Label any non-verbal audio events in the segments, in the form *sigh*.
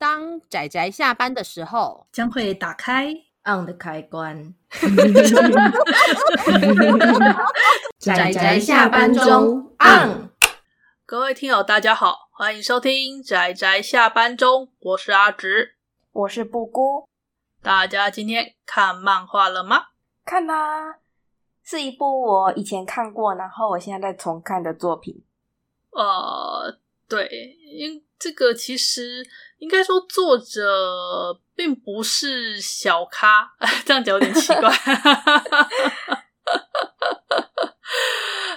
当仔仔下班的时候，将会打开 on 的开关。*laughs* 仔仔下班中 on。各位听友，大家好，欢迎收听仔仔下班中，我是阿直，我是布姑。大家今天看漫画了吗？看啦、啊，是一部我以前看过，然后我现在在重看的作品。呃，对，因这个其实。应该说，作者并不是小咖，这样讲有点奇怪。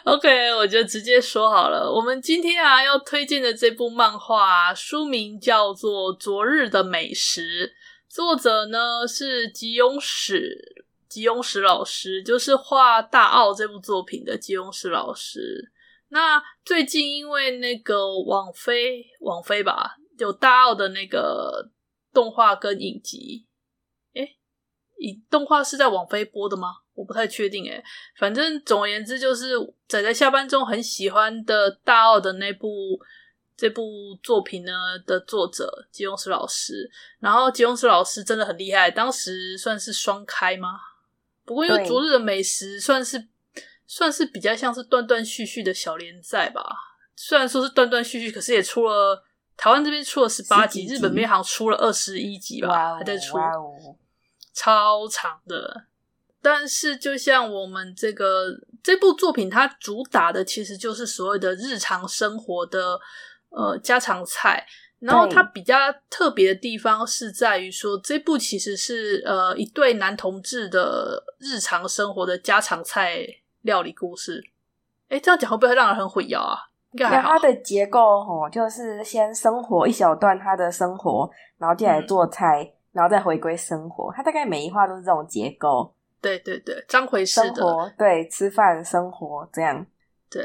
OK，我就直接说好了。我们今天啊要推荐的这部漫画，书名叫做《昨日的美食》，作者呢是吉永史，吉永史老师，就是画《大奥》这部作品的吉永史老师。那最近因为那个网飞，网飞吧。有大奥的那个动画跟影集，诶，影动画是在网飞播的吗？我不太确定诶，反正总而言之，就是仔仔下班中很喜欢的大奥的那部这部作品呢的作者吉永史老师，然后吉永史老师真的很厉害，当时算是双开吗？不过因为昨日的美食算是算是比较像是断断续续的小连载吧，虽然说是断断续续，可是也出了。台湾这边出了十八集，集，日本那边好像出了二十一集吧，哦，还在出，哦，超长的。但是，就像我们这个这部作品，它主打的其实就是所谓的日常生活的呃家常菜。然后，它比较特别的地方是在于说，这部其实是呃一对男同志的日常生活的家常菜料理故事。诶，这样讲会不会让人很混淆啊？那它的结构哦，就是先生活一小段他的生活，然后进来做菜，嗯，然后再回归生活。它大概每一话都是这种结构。对对对，章回式的。生活，对，吃饭生活这样。对，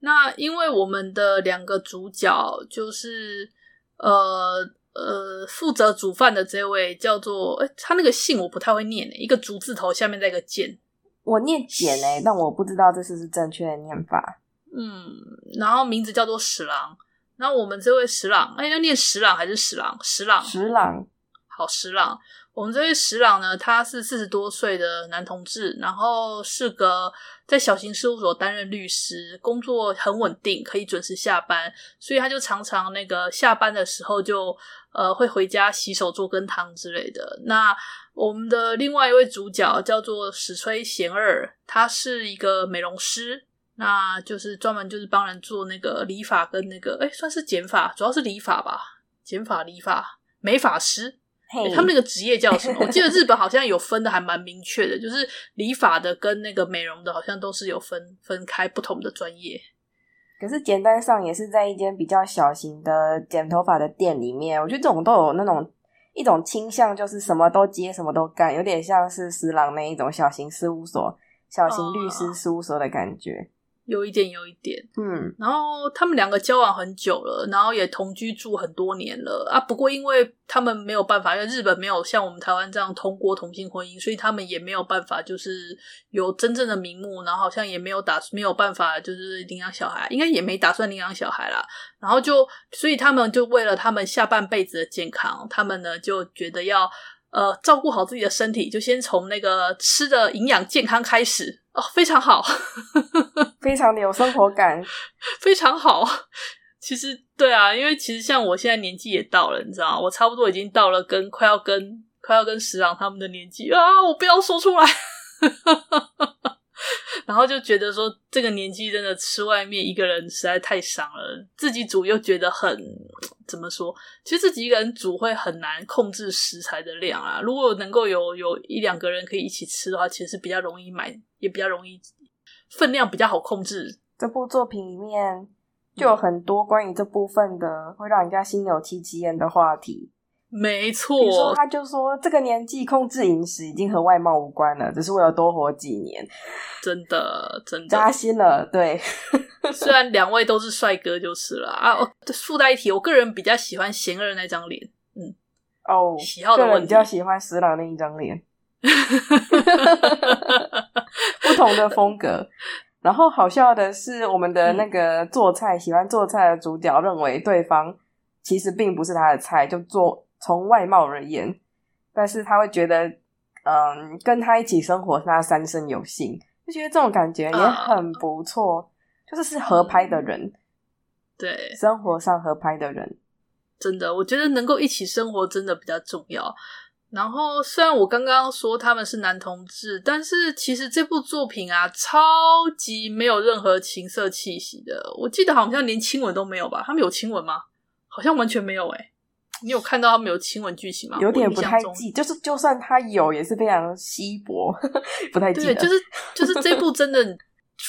那因为我们的两个主角就是呃呃负责煮饭的这位叫做，诶他那个姓我不太会念，一个竹字头下面再一个简，我念简诶，但我不知道这是不是正确的念法。嗯，然后名字叫做十郎，那我们这位十郎，哎，要念十郎还是十郎？十郎，十郎，好，十郎。我们这位十郎呢，他是四十多岁的男同志，然后是个在小型事务所担任律师，工作很稳定，可以准时下班，所以他就常常那个下班的时候就呃会回家洗手做羹汤之类的。那我们的另外一位主角叫做史吹贤二，他是一个美容师。那就是专门就是帮人做那个理发跟那个，哎，算是剪发，主要是理发吧，剪发、理发、美发师。Hey. 他们那个职业叫什么？我记得日本好像有分的，还蛮明确的，就是理发的跟那个美容的，好像都是有分分开不同的专业。可是简单上也是在一间比较小型的剪头发的店里面，我觉得这种都有那种一种倾向，就是什么都接，什么都干，有点像是十郎那一种小型事务所、小型律师事务所的感觉。Oh. 有一点，有一点，嗯，然后他们两个交往很久了，然后也同居住很多年了啊。不过因为他们没有办法，因为日本没有像我们台湾这样通过同性婚姻，所以他们也没有办法，就是有真正的名目，然后好像也没有打，没有办法就是领养小孩，应该也没打算领养小孩啦。然后就，所以他们就为了他们下半辈子的健康，他们呢就觉得要呃照顾好自己的身体，就先从那个吃的营养健康开始。哦，非常好，*laughs* 非常的有生活感，非常好。*laughs* 其实，对啊，因为其实像我现在年纪也到了，你知道吗？我差不多已经到了跟快要跟快要跟石郎他们的年纪啊，我不要说出来。*laughs* *laughs* 然后就觉得说，这个年纪真的吃外面一个人实在太伤了，自己煮又觉得很怎么说？其实自己一个人煮会很难控制食材的量啊。如果能够有有一两个人可以一起吃的话，其实是比较容易买，也比较容易分量比较好控制。这部作品里面就有很多关于这部分的会让人家心有戚戚焉的话题。没错，比如说他就说这个年纪控制饮食已经和外貌无关了，只是为了多活几年。真的，真的扎心了。对，*laughs* *laughs* 虽然两位都是帅哥就是了啊。哦，附带一提，我个人比较喜欢贤二那张脸。嗯，哦，喜好的问题，比较喜欢石郎那一张脸。*laughs* 不同的风格。然后好笑的是，我们的那个做菜、嗯、喜欢做菜的主角认为对方其实并不是他的菜，就做。从外貌而言，但是他会觉得，嗯，跟他一起生活，他三生有幸，就觉得这种感觉也很不错，啊、就是是合拍的人，对，生活上合拍的人，真的，我觉得能够一起生活真的比较重要。然后，虽然我刚刚说他们是男同志，但是其实这部作品啊，超级没有任何情色气息的。我记得好像连亲吻都没有吧？他们有亲吻吗？好像完全没有诶、欸。你有看到他们有亲吻剧情吗？有点不太记，就是就算他有，也是非常稀薄，不太记得。对，就是就是这部真的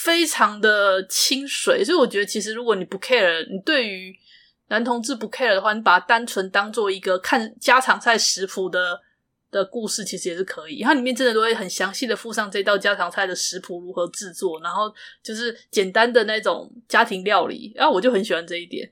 非常的清水，所以我觉得其实如果你不 care，你对于男同志不 care 的话，你把它单纯当做一个看家常菜食谱的。的故事其实也是可以，它里面真的都会很详细的附上这道家常菜的食谱如何制作，然后就是简单的那种家庭料理，然后我就很喜欢这一点，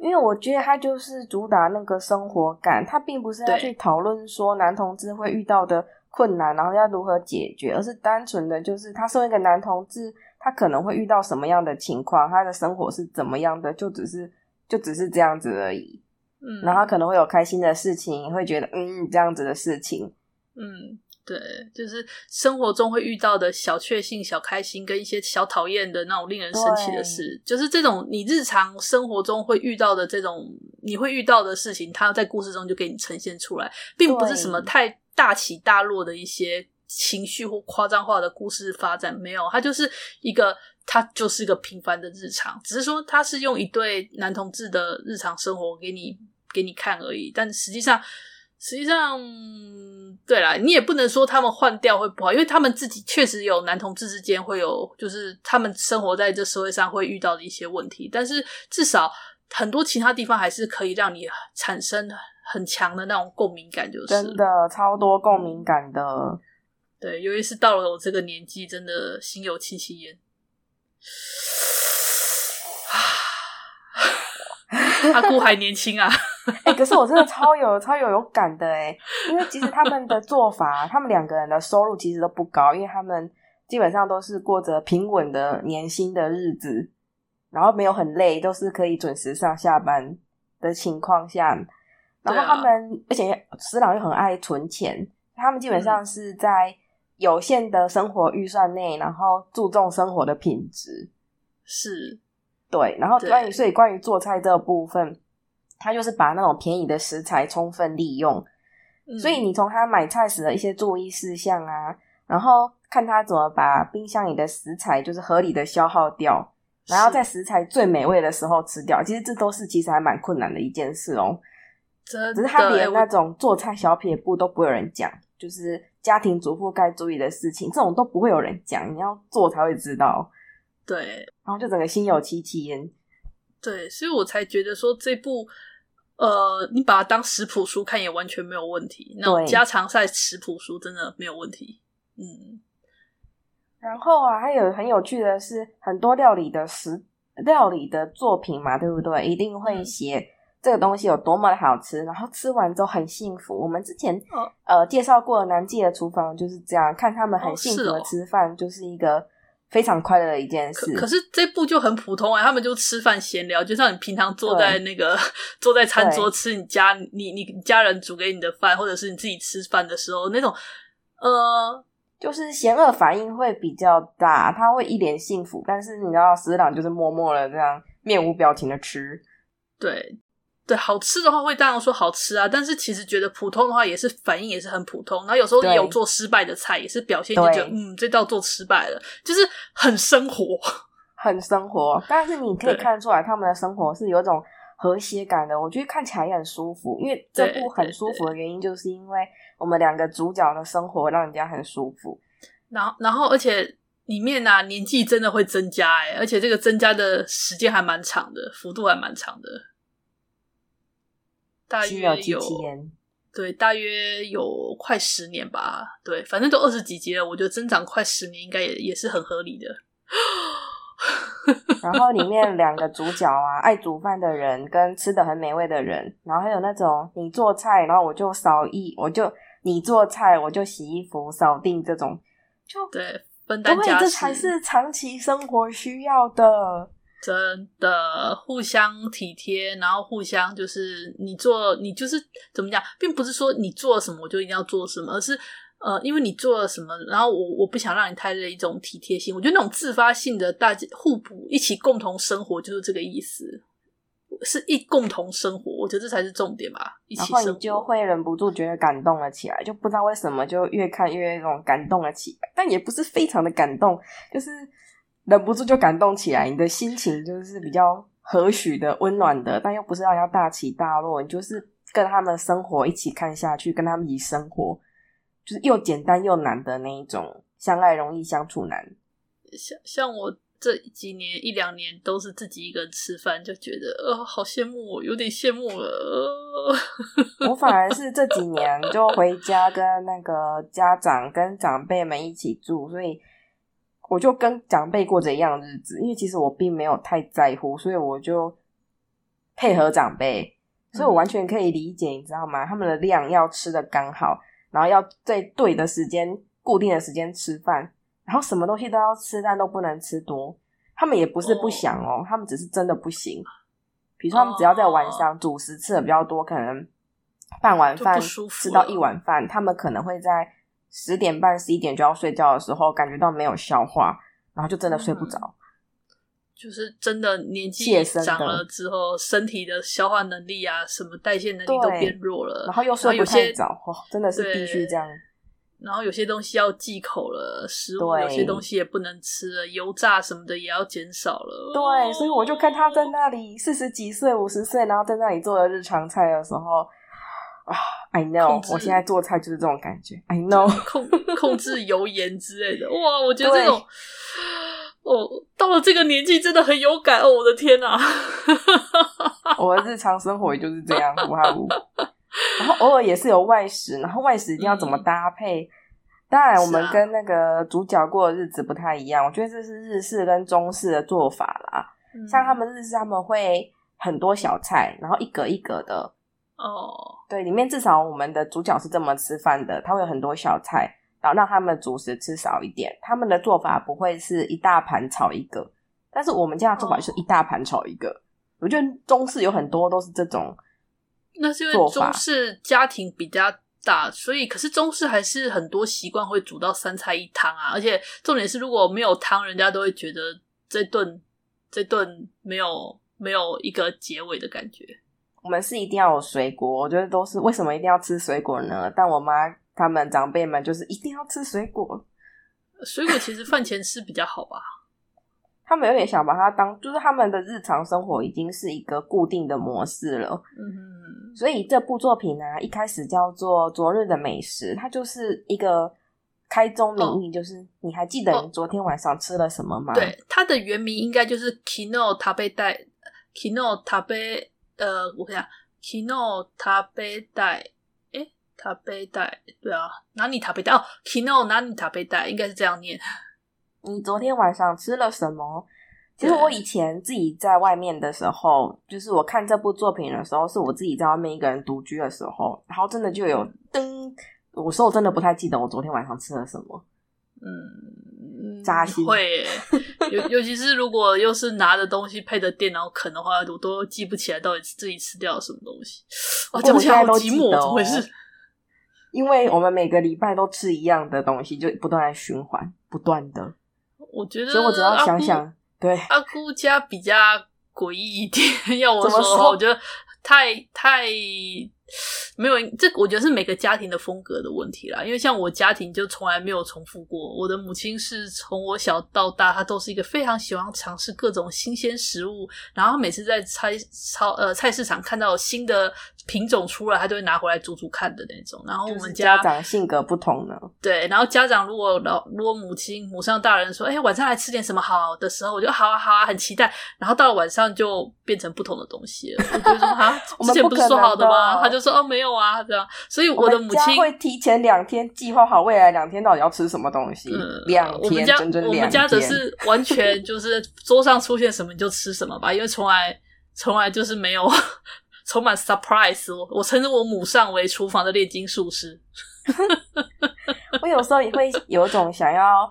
因为我觉得他就是主打那个生活感，他并不是要去讨论说男同志会遇到的困难，然后要如何解决，而是单纯的就是他身为一个男同志，他可能会遇到什么样的情况，他的生活是怎么样的，就只是就只是这样子而已。嗯，然后可能会有开心的事情，会觉得嗯这样子的事情，嗯，对，就是生活中会遇到的小确幸、小开心，跟一些小讨厌的那种令人生气的事，就是这种你日常生活中会遇到的这种你会遇到的事情，它在故事中就给你呈现出来，并不是什么太大起大落的一些情绪或夸张化的故事发展，没有，它就是一个。它就是一个平凡的日常，只是说它是用一对男同志的日常生活给你给你看而已。但实际上，实际上，对啦，你也不能说他们换掉会不好，因为他们自己确实有男同志之间会有，就是他们生活在这社会上会遇到的一些问题。但是至少很多其他地方还是可以让你产生很强的那种共鸣感，就是真的超多共鸣感的。对，尤其是到了我这个年纪，真的心有戚戚焉。阿姑还年轻啊！*laughs* 哎、欸，可是我真的超有 *laughs* 超有有感的哎，因为其实他们的做法，*laughs* 他们两个人的收入其实都不高，因为他们基本上都是过着平稳的年薪的日子，然后没有很累，都是可以准时上下班的情况下，然后他们、啊、而且石朗又很爱存钱，他们基本上是在。有限的生活预算内，然后注重生活的品质，是，对。然后关于所以关于做菜这个部分，他就是把那种便宜的食材充分利用。嗯、所以你从他买菜时的一些注意事项啊，然后看他怎么把冰箱里的食材就是合理的消耗掉，然后在食材最美味的时候吃掉。其实这都是其实还蛮困难的一件事哦。真，只是他连那种做菜小撇步都不会有人讲，就是。家庭主妇该注意的事情，这种都不会有人讲，你要做才会知道。对，然后就整个心有戚戚焉。对，所以我才觉得说这部，呃，你把它当食谱书看也完全没有问题。那种家常菜食谱书真的没有问题。嗯。然后啊，还有很有趣的是，很多料理的食料理的作品嘛，对不对？一定会写。嗯这个东西有多么的好吃，然后吃完之后很幸福。我们之前、哦、呃介绍过南记的厨房就是这样，看他们很幸福的吃饭，就是一个非常快乐的一件事。可，可是这部就很普通啊，他们就吃饭闲聊，就像你平常坐在那个坐在餐桌吃你家你你家人煮给你的饭，或者是你自己吃饭的时候那种，呃，就是嫌恶反应会比较大，他会一脸幸福，但是你知道死党就是默默的这样面无表情的吃，对。对，好吃的话会当然说好吃啊，但是其实觉得普通的话也是反应也是很普通。然后有时候你有做失败的菜，也是表现就觉得嗯，这道做失败了，就是很生活，*laughs* 很生活。但是你可以看出来他们的生活是有一种和谐感的，我觉得看起来也很舒服。因为这部很舒服的原因，就是因为我们两个主角的生活让人家很舒服。然后，然后而且里面啊年纪真的会增加哎，而且这个增加的时间还蛮长的，幅度还蛮长的。大约有对，大约有快十年吧。对，反正都二十几集了，我觉得增长快十年应该也也是很合理的。*laughs* 然后里面两个主角啊，爱煮饭的人跟吃的很美味的人，然后还有那种你做菜，然后我就扫衣，我就你做菜，我就洗衣服、扫地这种，就对分担家事，这才是长期生活需要的。真的互相体贴，然后互相就是你做你就是怎么讲，并不是说你做什么我就一定要做什么，而是呃，因为你做了什么，然后我我不想让你太累，一种体贴性。我觉得那种自发性的大家互补，一起共同生活就是这个意思，是一共同生活，我觉得这才是重点吧。一起生活，然后你就会忍不住觉得感动了起来，就不知道为什么就越看越那种感动了起来，但也不是非常的感动，就是。忍不住就感动起来，你的心情就是比较和煦的、温暖的，但又不是让人家大起大落。你就是跟他们生活一起看下去，跟他们一起生活，就是又简单又难的那一种，相爱容易相处难。像像我这几年一两年都是自己一个人吃饭，就觉得呃好羡慕我，有点羡慕了。呃、*laughs* 我反而是这几年就回家跟那个家长、跟长辈们一起住，所以。我就跟长辈过着一样的日子，因为其实我并没有太在乎，所以我就配合长辈，所以我完全可以理解，你知道吗？他们的量要吃的刚好，然后要在对的时间、固定的时间吃饭，然后什么东西都要吃，但都不能吃多。他们也不是不想哦，他们只是真的不行。比如说，他们只要在晚上主食吃的比较多，可能半碗饭吃到一碗饭，他们可能会在。十点半、十一点就要睡觉的时候，感觉到没有消化，然后就真的睡不着。嗯，就是真的年纪长了之后，身体的消化能力啊，什么代谢能力都变弱了，然后又睡不太早，哦，真的是必须这样。然后有些东西要忌口了，食物有些东西也不能吃了，油炸什么的也要减少了。对，所以我就看他在那里四十几岁、五十岁，然后在那里做的日常菜的时候。啊、oh,，I know，我现在做菜就是这种感觉。I know，控控制油盐之类的，哇，我觉得这种，哦，到了这个年纪真的很有感哦，我的天哪！*laughs* 我的日常生活也就是这样，不哈不。然后偶尔也是有外食，然后外食一定要怎么搭配？嗯、当然，我们跟那个主角过的日子不太一样。我觉得这是日式跟中式的做法啦。嗯、像他们日式，他们会很多小菜，然后一格一格的。哦，对，里面至少我们的主角是这么吃饭的，他会有很多小菜，然后让他们主食吃少一点。他们的做法不会是一大盘炒一个，但是我们家的做法就是一大盘炒一个。哦。我觉得中式有很多都是这种，那是因为中式家庭比较大，所以可是中式还是很多习惯会煮到三菜一汤啊，而且重点是如果没有汤，人家都会觉得这顿这顿没有没有一个结尾的感觉。我们是一定要有水果，我觉得都是为什么一定要吃水果呢？但我妈他们长辈们就是一定要吃水果。水果其实饭前吃比较好吧？*laughs* 他们有点想把它当，就是他们的日常生活已经是一个固定的模式了。嗯哼，所以这部作品呢、啊，一开始叫做《昨日的美食》，它就是一个开宗明义，就是你还记得你昨天晚上吃了什么吗？哦、对，它的原名应该就是 Kino Tabeta Kino Tabe。呃，我看下，Kino 塔贝代，诶，塔贝代，对啊，哪里塔贝代？哦，Kino 哪里塔贝代，应该是这样念。你昨天晚上吃了什么？其实我以前自己在外面的时候，就是我看这部作品的时候，是我自己在外面一个人独居的时候，然后真的就有噔，我说我真的不太记得我昨天晚上吃了什么。嗯，扎心会，尤尤其是如果又是拿着东西配着电脑啃的话，我都记不起来到底自己吃掉了什么东西。我讲起来好寂寞，怎么回事？*laughs* 因为我们每个礼拜都吃一样的东西，就不断在循环，不断的。我觉得，所以我只要想想，姑对阿姑家比较诡异一点。*laughs* 要我说，说，我觉得太太。没有，这我觉得是每个家庭的风格的问题啦。因为像我家庭就从来没有重复过。我的母亲是从我小到大，她都是一个非常喜欢尝试各种新鲜食物。然后每次在菜超呃菜市场看到新的品种出来，她都会拿回来煮煮看的那种。然后我们家，就是、家长性格不同呢。对，然后家长如果老如果母亲母上大人说，哎，晚上来吃点什么好的时候，我就好啊好啊，很期待。然后到了晚上就变成不同的东西了。我就说啊，*laughs* 之前不是说好的吗？他就说哦没有。啊，这样，所以我的母亲会提前两天计划好未来两天到底要吃什么东西。嗯，两天，我们家我们家则是完全 *laughs* 就是桌上出现什么你就吃什么吧，因为从来从来就是没有 *laughs* 充满 surprise 我。我称之我母上为厨房的炼金术师。*laughs* 我有时候也会有一种想要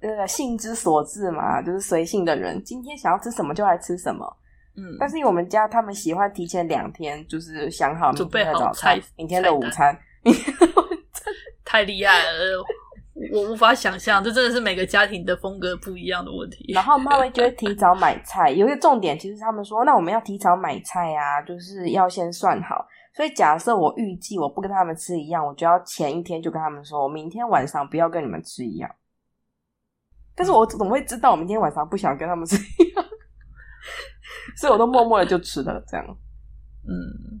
那个性之所至嘛，就是随性的人，今天想要吃什么就来吃什么。嗯，但是因为我们家他们喜欢提前两天，就是想好明天的早餐、明天的午餐。*laughs* 太厉害了，我无法想象，这真的是每个家庭的风格不一样的问题。然后妈妈就会提早买菜，有一个重点，其实他们说，那我们要提早买菜啊，就是要先算好。所以假设我预计我不跟他们吃一样，我就要前一天就跟他们说，我明天晚上不要跟你们吃一样。但是我怎么会知道我明天晚上不想跟他们吃一样？所以我都默默的就吃了这样。嗯。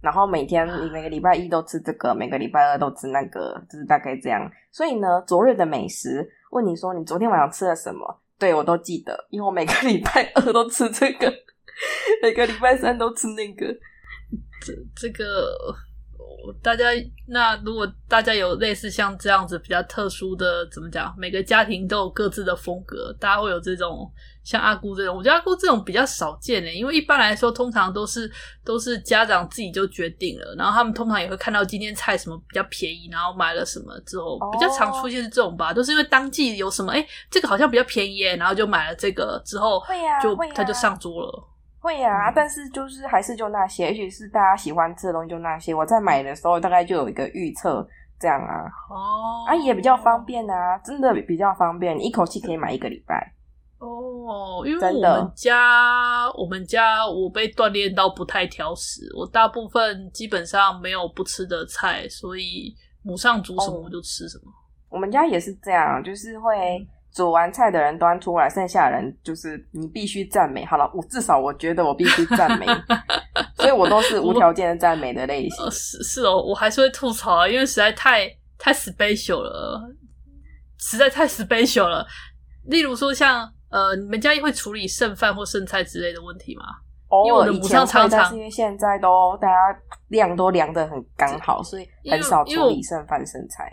然后每天你每个礼拜一都吃这个，每个礼拜二都吃那个，就是大概这样。所以呢，昨日的美食，问你说你昨天晚上吃了什么？对，我都记得，因为我每个礼拜二都吃这个，每个礼拜三都吃那个。这这个，大家那如果大家有类似像这样子比较特殊的，怎么讲？每个家庭都有各自的风格，大家会有这种。像阿姑这种，我觉得阿姑这种比较少见诶，因为一般来说，通常都是都是家长自己就决定了，然后他们通常也会看到今天菜什么比较便宜，然后买了什么之后，比较常出现是这种吧，都是因为当季有什么，诶，这个好像比较便宜耶，然后就买了这个之后，会呀，就他就上桌了，会呀，但是就是还是就那些，也许是大家喜欢吃的东西就那些，我在买的时候大概就有一个预测这样啊，哦，啊也比较方便啊，真的比较方便，你一口气可以买一个礼拜。哦，因为我们家，我们家我被锻炼到不太挑食，我大部分基本上没有不吃的菜，所以母上煮什么我就吃什么。哦，我们家也是这样，就是会煮完菜的人端出来，剩下的人就是你必须赞美。好了，我至少我觉得我必须赞美，*laughs* 所以我都是无条件的赞美的类型。是是哦，我还是会吐槽啊，因为实在太太 special 了，实在太 special 了。例如说像。呃，你们家会处理剩饭或剩菜之类的问题吗？哦，因为我的母上常常，是因为现在都大家量都量的很刚好，所以很少处理剩饭剩菜。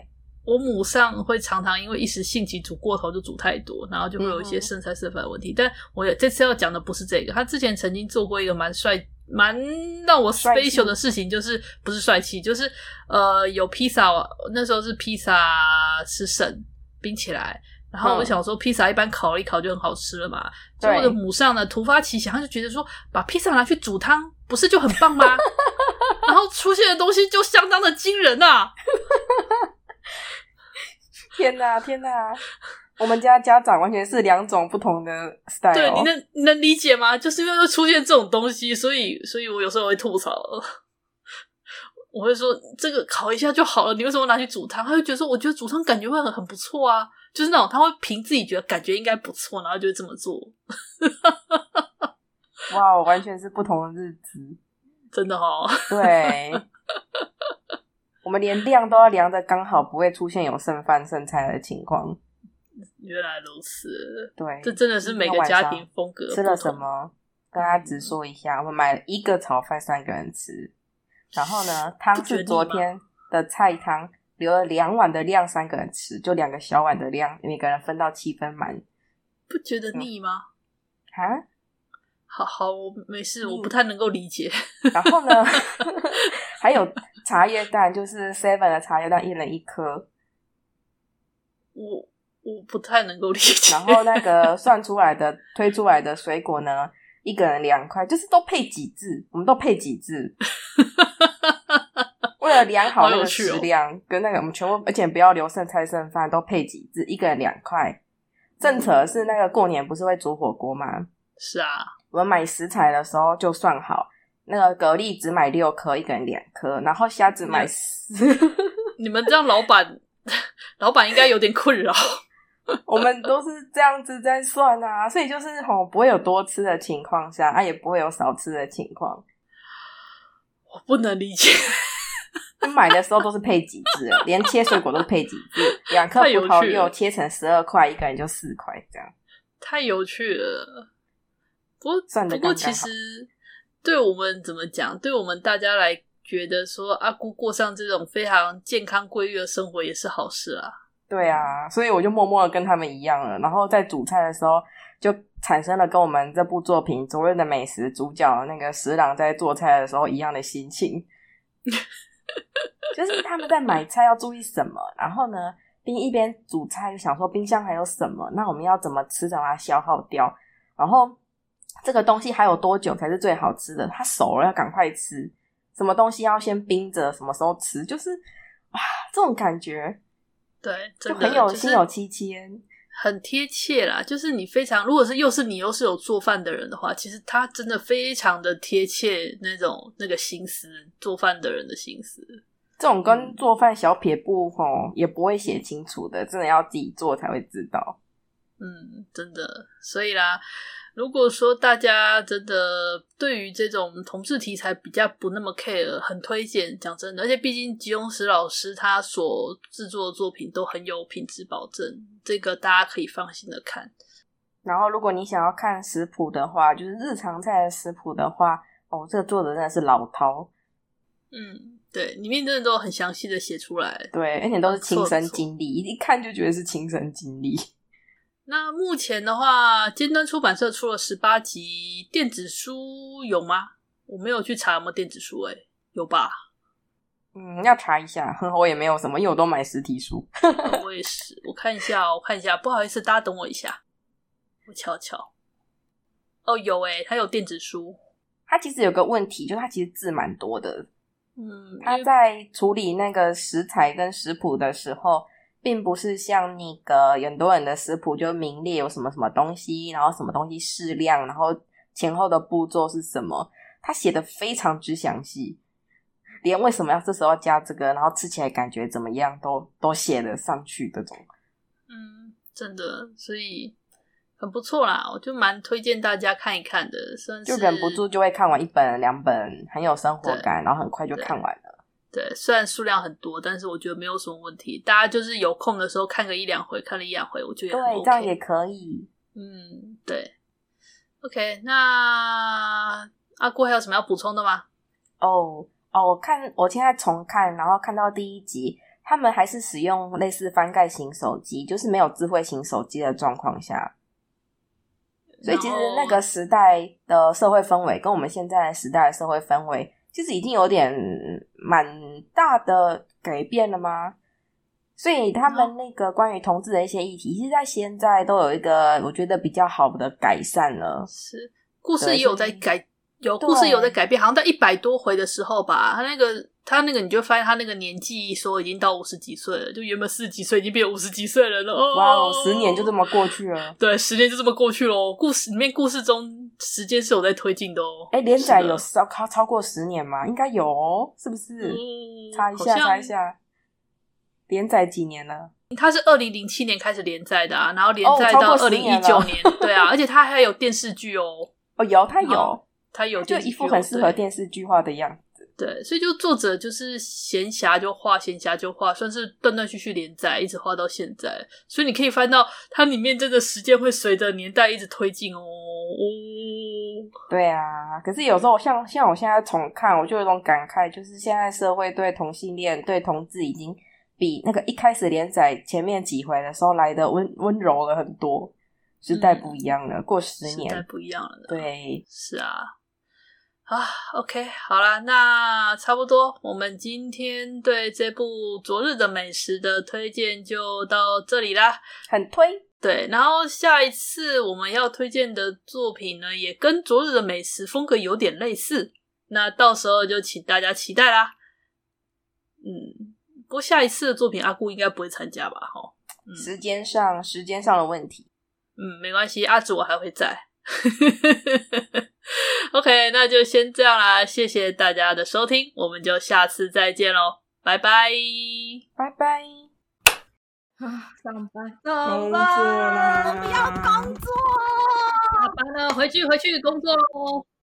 我母上会常常因为一时兴起煮过头就煮太多，然后就会有一些剩菜剩饭的问题。嗯、但我这次要讲的不是这个，他之前曾经做过一个蛮帅、蛮让我 special 的事情，就是不是帅气，就是呃有披萨，那时候是披萨吃剩冰起来。然后我想说，披萨一般烤一烤就很好吃了嘛。结果我的母上呢，突发奇想，他就觉得说，把披萨拿去煮汤，不是就很棒吗？*laughs* 然后出现的东西就相当的惊人啊！天哪，天哪！我们家家长完全是两种不同的 style。对，你能你能理解吗？就是因为会出现这种东西，所以，所以我有时候会吐槽。我会说，这个烤一下就好了，你为什么拿去煮汤？他会觉得说，我觉得煮汤感觉会很很不错啊。就是那种他会凭自己觉得感觉应该不错，然后就会这么做。*laughs* 哇，完全是不同的日子，真的哦。对，我们连量都要量的刚好，不会出现有剩饭剩菜的情况。原来如此，对，这真的是每个家庭风格。吃了什么？跟大家只说一下，我们买了一个炒饭，三个人吃。然后呢，汤是昨天的菜汤。留了两碗的量，三个人吃，就两个小碗的量，每个人分到七分满。不觉得腻吗？啊、嗯？好好，我没事，我不太能够理解。然后呢，*laughs* 还有茶叶蛋，就是 seven 的茶叶蛋，一人一颗。我我不太能够理解。然后那个算出来的推出来的水果呢，一个人两块，就是都配几只，我们都配几只。*laughs* 为了量好那个食量，哦、跟那个我们全部，而且不要留剩菜剩饭，都配几只，一个人两块。正扯是那个过年不是会煮火锅吗？是啊，我们买食材的时候就算好，那个蛤蜊只买六颗，一个人两颗，然后虾子买四。*laughs* 你们这样老板，*laughs* 老板应该有点困扰。*laughs* 我们都是这样子在算啊，所以就是吼不会有多吃的情况下，啊也不会有少吃的情况。我不能理解。买的时候都是配几只，连切水果都是配几只，两颗葡萄柚切成十二块，一个人就四块，这样太有趣了。不过不过其实对我们怎么讲，对我们大家来觉得说阿姑过上这种非常健康规律的生活也是好事啊。对啊，所以我就默默的跟他们一样了，然后在煮菜的时候就产生了跟我们这部作品《昨日的美食》主角那个食郎在做菜的时候一样的心情。*laughs* 就是他们在买菜要注意什么，然后呢，冰一边煮菜，就想说冰箱还有什么？那我们要怎么吃，让它消耗掉？然后这个东西还有多久才是最好吃的？它熟了要赶快吃。什么东西要先冰着，什么时候吃？就是哇，这种感觉，对，就很有心有戚戚，很贴切啦。就是你非常，如果是又是你又是有做饭的人的话，其实他真的非常的贴切那种那个心思，做饭的人的心思。这种跟做饭小撇步吼、嗯、也不会写清楚的，真的要自己做才会知道。嗯，真的，所以啦，如果说大家真的对于这种同志题材比较不那么 care，很推荐。讲真的，而且毕竟吉永石老师他所制作的作品都很有品质保证，这个大家可以放心的看。然后，如果你想要看食谱的话，就是日常菜的食谱的话，哦，这个作者真的是老饕。嗯。对，里面真的都很详细的写出来，对，而且都是亲身经历，一看就觉得是亲身经历。那目前的话，尖端出版社出了十八集电子书，有吗？我没有去查有没有电子书，欸，诶有吧？嗯，要查一下，*laughs* 我也没有什么，因为我都买实体书。*laughs* 我也是，我看一下，我看一下，不好意思，大家等我一下，我瞧瞧。哦，有诶、欸、它有电子书，它其实有个问题，就是它其实字蛮多的。嗯，它在处理那个食材跟食谱的时候，并不是像那个很多人的食谱就名列有什么什么东西，然后什么东西适量，然后前后的步骤是什么，他写的非常之详细，连为什么要这时候加这个，然后吃起来感觉怎么样，都都写了上去这种。嗯，真的，所以。很不错啦，我就蛮推荐大家看一看的，算是就忍不住就会看完一本两本，很有生活感，然后很快就看完了。对，对虽然数量很多，但是我觉得没有什么问题。大家就是有空的时候看个一两回，看了一两回，我觉得、OK、对，这样也可以。嗯，对。OK，那阿顾还有什么要补充的吗？哦哦，我看我现在重看，然后看到第一集，他们还是使用类似翻盖型手机，就是没有智慧型手机的状况下。所以其实那个时代的社会氛围跟我们现在时代的社会氛围，其实已经有点蛮大的改变了吗？所以他们那个关于同志的一些议题，其实在现在都有一个我觉得比较好的改善了。是，故事也有在改。有故事有在改变，好像在一百多回的时候吧，他那个他那个你就发现他那个年纪说已经到五十几岁了，就原本四十几岁已经变五十几岁了哦。哇哦，十年就这么过去了。对，十年就这么过去了。故事里面故事中时间是有在推进的哦。哎，连载有超超超过十年吗？应该有哦，是不是？嗯，查一下查一下，连载几年了？他是二零零七年开始连载的啊，然后连载到二零一九年。*laughs* 对啊，而且他还有电视剧哦。哦，有他有。他有就一副很适合电视剧化的样子，对，所以就作者就是闲暇就画，闲暇就画，算是断断续续连载，一直画到现在。所以你可以翻到它里面，真的时间会随着年代一直推进哦。哦，对啊，可是有时候像像我现在重看，我就有种感慨，就是现在社会对同性恋、对同志已经比那个一开始连载前面几回的时候来的温温柔了很多。时代不一样了，嗯、过十年，时代不一样了。对，是啊。啊，OK，好啦，那差不多，我们今天对这部《昨日的美食》的推荐就到这里啦。很推，对。然后下一次我们要推荐的作品呢，也跟《昨日的美食》风格有点类似，那到时候就请大家期待啦。嗯，不过下一次的作品阿顾应该不会参加吧？哈，嗯，时间上时间上的问题。嗯，没关系，阿祖我还会在。*laughs* OK，那就先这样啦，谢谢大家的收听，我们就下次再见喽，拜拜，拜拜。啊，上班，工作啦，我不要工作，下班了，回去回去工作喽。